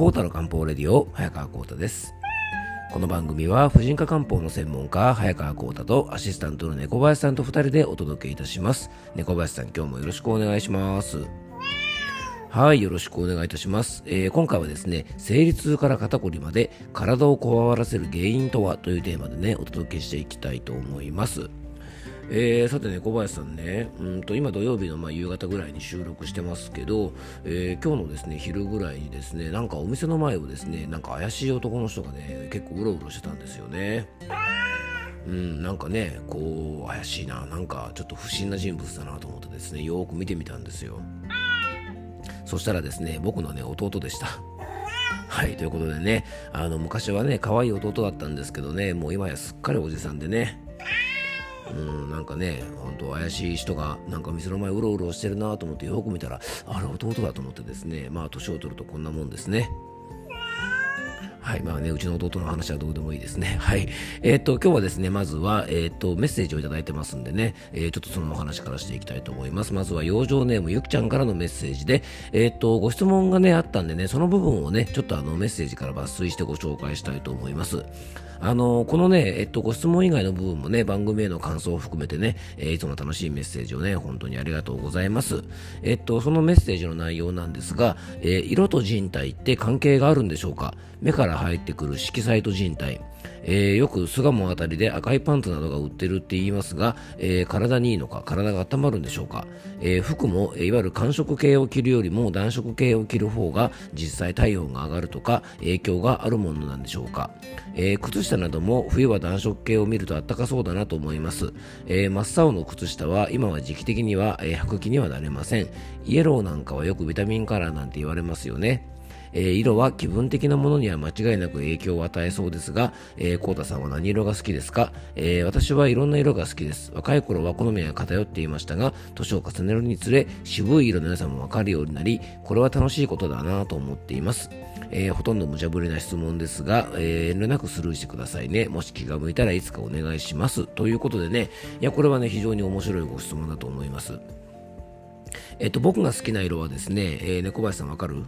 コータの漢方レディオ早川コータです。この番組は婦人科漢方の専門家早川コータとアシスタントの猫林さんと2人でお届けいたします。猫林さん今日もよろしくお願いします。はいよろしくお願いいたします、えー、今回はですね生理痛から肩こりまで体をこわばらせる原因とはというテーマでねお届けしていきたいと思います。えー、さてね、小林さんね、うんと今土曜日のまあ夕方ぐらいに収録してますけど、えー、今日のですね昼ぐらいにですね、なんかお店の前をですね、なんか怪しい男の人がね、結構うろうろしてたんですよね。うん、なんかね、こう、怪しいな、なんかちょっと不審な人物だなと思ってですね、よーく見てみたんですよ。そしたらですね、僕のね、弟でした。はい、ということでね、あの、昔はね、可愛い弟だったんですけどね、もう今やすっかりおじさんでね、うん、なんかね、本当怪しい人がなんか店の前うろうろしてるなと思ってよく見たら、あれ弟だと思ってですね、まあ年を取るとこんなもんですね。はい。まあね、うちの弟の話はどうでもいいですね。はい。えー、っと、今日はですね、まずは、えー、っと、メッセージをいただいてますんでね、えー、ちょっとそのお話からしていきたいと思います。まずは、養生ネームゆきちゃんからのメッセージで、えっと、ご質問がね、あったんでね、その部分をね、ちょっとあの、メッセージから抜粋してご紹介したいと思います。あの、このね、えっと、ご質問以外の部分もね、番組への感想を含めてね、えー、いつも楽しいメッセージをね、本当にありがとうございます。えっと、そのメッセージの内容なんですが、えー、色と人体って関係があるんでしょうか？目から入ってくる色彩と人体。えー、よく巣鴨あたりで赤いパンツなどが売ってるって言いますが、えー、体にいいのか、体が温まるんでしょうか、えー、服も、えいわゆる寒色系を着るよりも暖色系を着る方が実際体温が上がるとか影響があるものなんでしょうか、え靴下なども冬は暖色系を見ると暖かそうだなと思います、え真っ青の靴下は今は時期的には、え履く気にはなれません。イエローなんかはよくビタミンカラーなんて言われますよね。えー、色は気分的なものには間違いなく影響を与えそうですが、えー、コータさんは何色が好きですか、えー、私はいろんな色が好きです。若い頃は好みが偏っていましたが、年を重ねるにつれ、渋い色の良さもわかるようになり、これは楽しいことだなと思っています。えー、ほとんど無茶ぶりな質問ですが、えー、遠慮なくスルーしてくださいね。もし気が向いたらいつかお願いします。ということでね、いや、これはね、非常に面白いご質問だと思います。えっと、僕が好きな色はですね、えー、猫林さんわかる？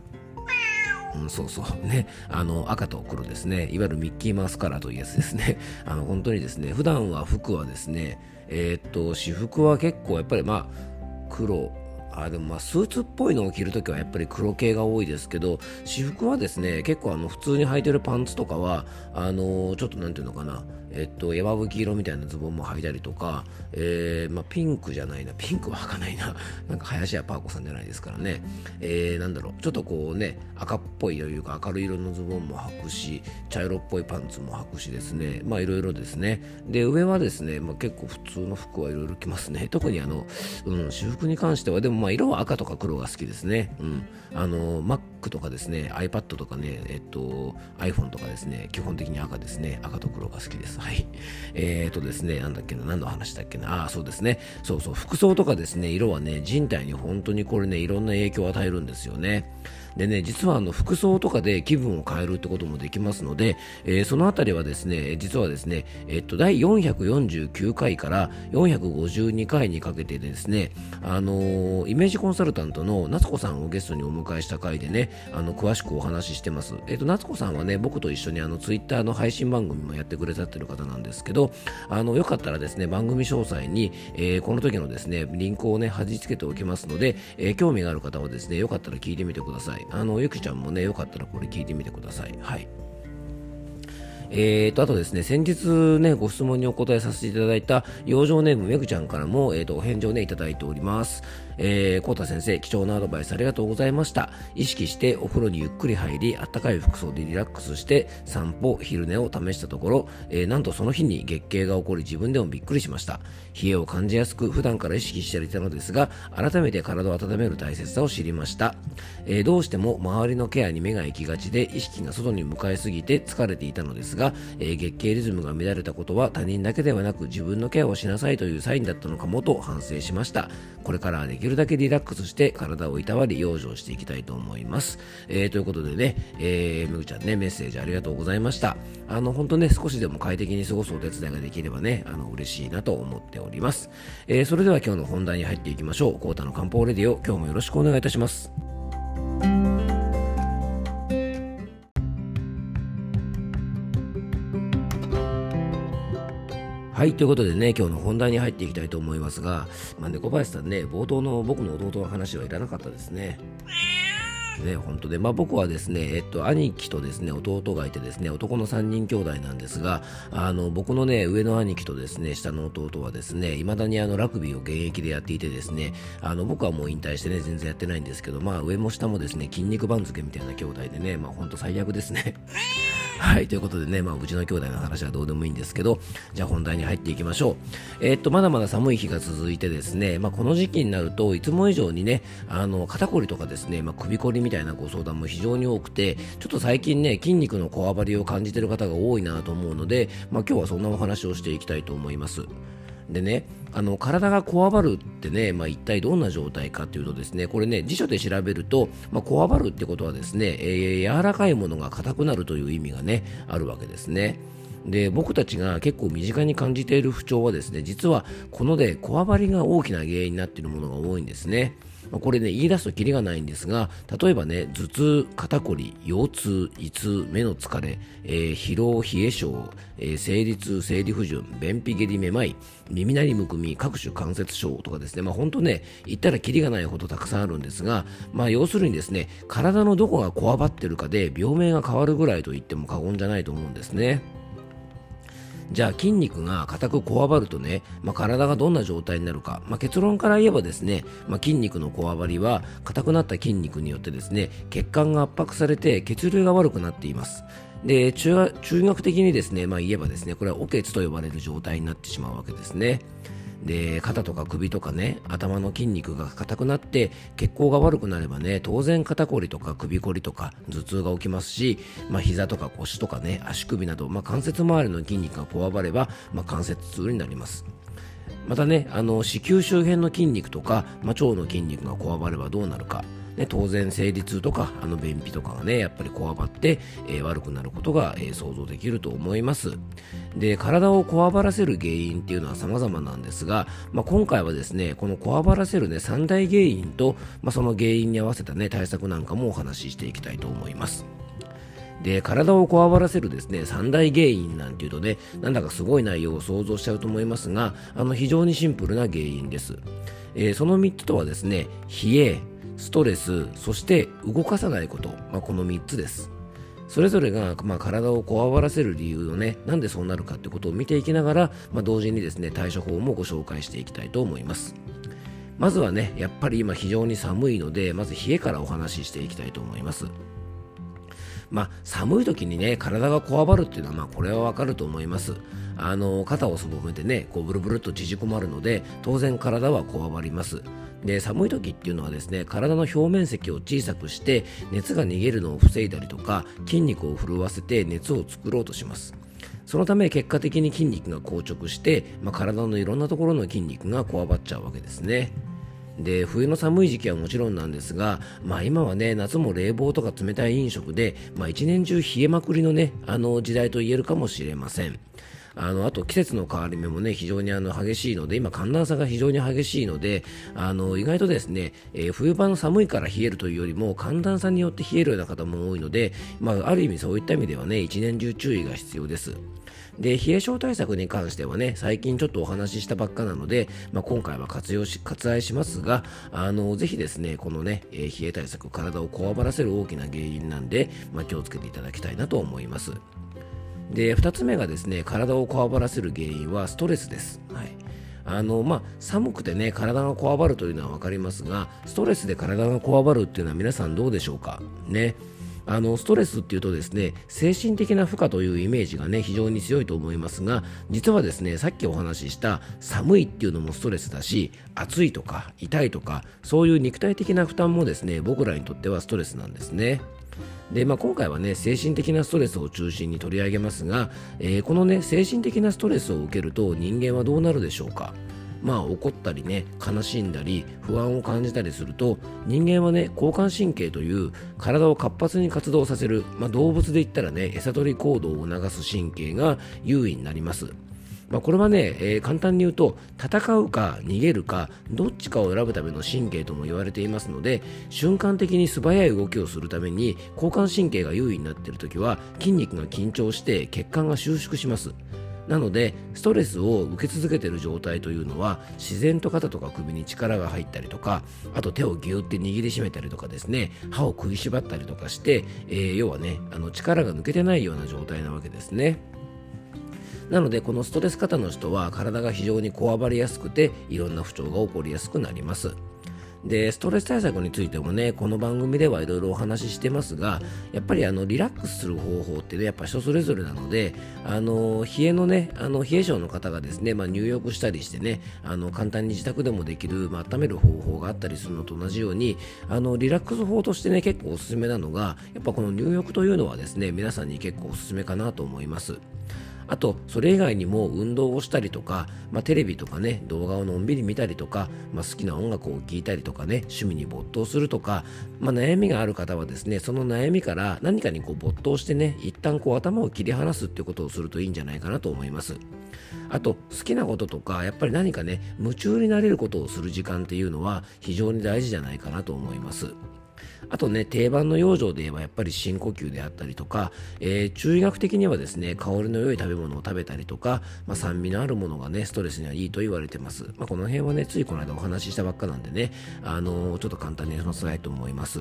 うん、そうそう。ね。あの、赤と黒ですね。いわゆるミッキーマウスカラーというやつですね。あの、本当にですね、普段は服はですね、えー、っと、私服は結構やっぱりまあ、黒、あでもまあスーツっぽいのを着るときはやっぱり黒系が多いですけど私服はですね結構あの普通に履いてるパンツとかはあのー、ちょっとなんていうのかなえっと、山吹色みたいなズボンも履いたりとか、えー、まあ、ピンクじゃないな、ピンクは履かないな、なんか林家パーコさんじゃないですからね、えー、なんだろう、ちょっとこうね、赤っぽいというか明るい色のズボンも履くし、茶色っぽいパンツも履くしですね、まあいろいろですね。で、上はですね、まあ、結構普通の服はいろいろ着ますね。特にあの、うん、私服に関しては、でもまあ色は赤とか黒が好きですね。うん。あの、Mac とかですね、iPad とかね、えっと、iPhone とかですね、基本的に赤ですね。赤と黒が好きです。はい。えーとですね、なんだっけな、何の話だっけな、ああ、そうですね。そうそう、服装とかですね、色はね、人体に本当にこれね、いろんな影響を与えるんですよね。でね、実はあの服装とかで気分を変えるってこともできますので、えー、そのあたりはですね、実はですね、えっと、第449回から452回にかけてですね、あのー、イメージコンサルタントの夏子さんをゲストにお迎えした回でね、あの、詳しくお話ししてます。えっと、夏子さんはね、僕と一緒にあの、ツイッターの配信番組もやってくれたってる方なんですけど、あの、よかったらですね、番組詳細に、えー、この時のですね、リンクをね、貼り付けておきますので、えー、興味がある方はですね、よかったら聞いてみてください。あの、ゆきちゃんもね、よかったらこれ聞いてみてください。はい。えーと、あとですね、先日ね、ご質問にお答えさせていただいた、養生ネームめぐちゃんからも、えーと、お返事をね、いただいております。えー、コータ先生、貴重なアドバイスありがとうございました。意識してお風呂にゆっくり入り、あったかい服装でリラックスして、散歩、昼寝を試したところ、えー、なんとその日に月経が起こり自分でもびっくりしました。冷えを感じやすく、普段から意識していたのですが、改めて体を温める大切さを知りました。えー、どうしても周りのケアに目が行きがちで、意識が外に向かいすぎて疲れていたのですが、えー、月経リズムが乱れたことは他人だけではなく自分のケアをしなさいというサインだったのかもと反省しました。これからはできるだけリラックスして体をいたわり養生していきたいと思います。えー、ということでね、えー、むぐちゃんね、メッセージありがとうございました。あの、ほんとね、少しでも快適に過ごすお手伝いができればね、あの、嬉しいなと思っております。えー、それでは今日の本題に入っていきましょう。コータの漢方レディオ、今日もよろしくお願いいたします。はい、ということでね、今日の本題に入っていきたいと思いますが、まあ、猫林さんね、冒頭の僕の弟の話はいらなかったですね。ね、本当で、まあ、僕はですね、えっと、兄貴とですね、弟がいてですね、男の3人兄弟なんですが、あの、僕のね、上の兄貴とですね、下の弟はですね、未だにあの、ラグビーを現役でやっていてですね、あの、僕はもう引退してね、全然やってないんですけど、まあ、上も下もですね、筋肉番付みたいな兄弟でね、まあ、ほんと最悪ですね。はい、ということでね、まあ、うちの兄弟の話はどうでもいいんですけど、じゃあ本題に入っていきましょう。えー、っと、まだまだ寒い日が続いてですね、まあ、この時期になるといつも以上にね、あの、肩こりとかですね、まあ、首こりみたいなご相談も非常に多くて、ちょっと最近ね、筋肉のこわばりを感じてる方が多いなと思うので、まあ、今日はそんなお話をしていきたいと思います。でね、あの体がこわばるってね、まあ、一体どんな状態かというとですね、これね、辞書で調べると、まあ、こわばるってことはですね、えー、柔らかいものが硬くなるという意味がね、あるわけですね。で僕たちが結構身近に感じている不調はですね実はこのでこわばりが大きな原因になっているものが多いんですね。まあ、これね、言い出すときりがないんですが、例えばね、頭痛、肩こり、腰痛、胃痛、目の疲れ、えー、疲労、冷え症、えー、生理痛、生理不順、便秘下痢めまい、耳鳴りむくみ、各種関節症とかですね、まあ本当ね、言ったらきりがないほどたくさんあるんですが、まあ要するにですね、体のどこがこわばってるかで病名が変わるぐらいと言っても過言じゃないと思うんですね。じゃあ筋肉が硬くこわばるとね、まあ、体がどんな状態になるか、まあ、結論から言えばですね、まあ、筋肉のこわばりは硬くなった筋肉によってですね血管が圧迫されて血流が悪くなっています。で中学的にですね、まあ、言えばですねこれはおけつと呼ばれる状態になってしまうわけですね。で肩とか首とかね頭の筋肉が硬くなって血行が悪くなればね当然肩こりとか首こりとか頭痛が起きますし、まあ、膝とか腰とかね足首など、まあ、関節周りの筋肉がこわばれば、まあ、関節痛になります。またねあの子宮周辺の筋肉とか、まあ、腸の筋肉がこわばればどうなるか。ね、当然生理痛とかあの便秘とかがねやっぱりこわばって、えー、悪くなることが、えー、想像できると思います。で体をこわばらせる原因っていうのは様々なんですが、まあ、今回はですねこのこわばらせるね三大原因と、まあ、その原因に合わせたね対策なんかもお話ししていきたいと思います。で体をこわばらせるですね三大原因なんていうとねなんだかすごい内容を想像しちゃうと思いますがあの非常にシンプルな原因です、えー、その3つとはですね冷えストレス、そして動かさないこと、まあ、この3つです。それぞれが、まあ、体をこわばらせる理由をね、なんでそうなるかってことを見ていきながら、まあ、同時にですね、対処法もご紹介していきたいと思います。まずはね、やっぱり今非常に寒いので、まず冷えからお話ししていきたいと思います。まあ、寒い時にね、体がこわばるっていうのは、まあ、これはわかると思います。あの、肩をすぼめてね、こう、ブルブルと縮こまるので、当然体はこわばります。で、寒い時っていうのはですね、体の表面積を小さくして、熱が逃げるのを防いだりとか、筋肉を震わせて熱を作ろうとします。そのため結果的に筋肉が硬直して、まあ、体のいろんなところの筋肉がこわばっちゃうわけですね。で冬の寒い時期はもちろんなんですが、まあ、今はね夏も冷房とか冷たい飲食で、まあ、一年中冷えまくりのねあの時代と言えるかもしれません。あのあと季節の変わり目もね非常にあの激しいので今寒暖差が非常に激しいのであの意外とですね、えー、冬場の寒いから冷えるというよりも寒暖差によって冷えるような方も多いので、まあ、ある意味そういった意味ではね一年中注意が必要です。で、冷え症対策に関してはね、最近ちょっとお話ししたばっかなので、まあ、今回は活用し、割愛しますが、あの、ぜひですね、このね、えー、冷え対策、体をこわばらせる大きな原因なんで、まあ、気をつけていただきたいなと思います。で、2つ目がですね、体をこわばらせる原因はストレスです。はい。あのまあ、寒くてね体がこわばるというのは分かりますがストレスで体がこわばるっていうのは皆さんどうでしょうか？ねあのストレスっていうとですね精神的な負荷というイメージがね非常に強いと思いますが実はですねさっきお話しした寒いっていうのもストレスだし暑いとか痛いとかそういう肉体的な負担もですね僕らにとってはストレスなんですね。で、まあ、今回はね精神的なストレスを中心に取り上げますが、えー、このね精神的なストレスを受けると人間はどうなるでしょうか？まあ怒ったりね悲しんだり不安を感じたりすると人間はね交感神経という体を活発に活動させる、まあ、動物で言ったらね餌取り行動を促す神経が優位になります。まあ、これはね、えー、簡単に言うと戦うか逃げるかどっちかを選ぶための神経とも言われていますので瞬間的に素早い動きをするために交感神経が優位になっている時は筋肉が緊張して血管が収縮しますなのでストレスを受け続けている状態というのは自然と肩とか首に力が入ったりとかあと手をギュって握りしめたりとかですね歯を食いしばったりとかして、えー、要はねあの力が抜けてないような状態なわけですね。なのでこのストレス型の人は体が非常にこわばりやすくていろんな不調が起こりやすくなります。でストレス対策についてもねこの番組ではいろいろお話ししてますがやっぱりあのリラックスする方法ってねやっぱ人それぞれなのであの冷えのねあの冷え性の方がですね、まあ、入浴したりしてねあの簡単に自宅でもできる、まあ、温める方法があったりするのと同じようにあのリラックス法としてね結構おすすめなのがやっぱこの入浴というのはですね皆さんに結構おすすめかなと思います。あとそれ以外にも運動をしたりとか、まあ、テレビとかね動画をのんびり見たりとか、まあ、好きな音楽を聴いたりとかね趣味に没頭するとか、まあ、悩みがある方はですねその悩みから何かにこう没頭してね一旦こう頭を切り離すっていうことをするといいんじゃないかなと思います。あと好きなこととかやっぱり何かね夢中になれることをする時間っていうのは非常に大事じゃないかなと思います。あとね、定番の養生で言えばやっぱり深呼吸であったりとか、えー、中医学的にはですね、香りの良い食べ物を食べたりとか、まあ、酸味のあるものがね、ストレスにはいいと言われてます。まあ、この辺はね、ついこの間お話ししたばっかなんでね、あのー、ちょっと簡単に話さないと思います。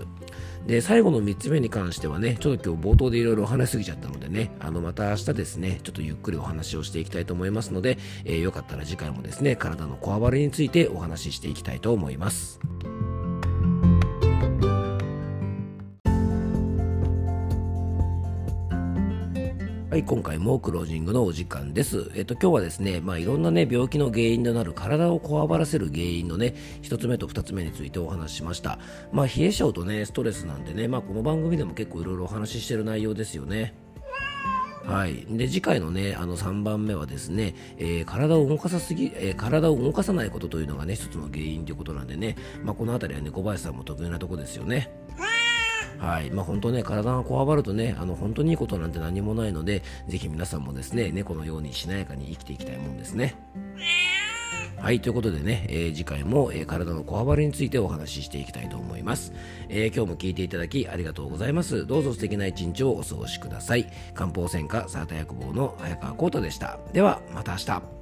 で、最後の3つ目に関してはね、ちょっと今日冒頭でいろいろお話しすぎちゃったのでね、あの、また明日ですね、ちょっとゆっくりお話をしていきたいと思いますので、えー、よかったら次回もですね、体のこわばりについてお話ししていきたいと思います。はい、今回もクロージングのお時間です。えっと、今日はですね、まあ、いろんなね、病気の原因となる体をこわばらせる原因のね、一つ目と二つ目についてお話ししました。まあ、冷え性とね、ストレスなんでね、まあ、この番組でも結構いろいろお話ししてる内容ですよね。はい、で次回のねあの3番目はですね、えー、体を動かさすぎ、えー、体を動かさないことというのがね一つの原因ということなんでね、まあ、この辺りはね小林さんも得意なとこですよね。はいまあ、本当ね、体がこわばるとね、あの本当にいいことなんて何もないので、ぜひ皆さんもですね、猫のようにしなやかに生きていきたいもんですね。はい、ということでね、えー、次回も、えー、体のこわばりについてお話ししていきたいと思います、えー、今日も聞いていただきありがとうございます。どうぞ素敵な一日をお過ごしください。漢方専科サータ薬房の早川幸太でした。では、また明日。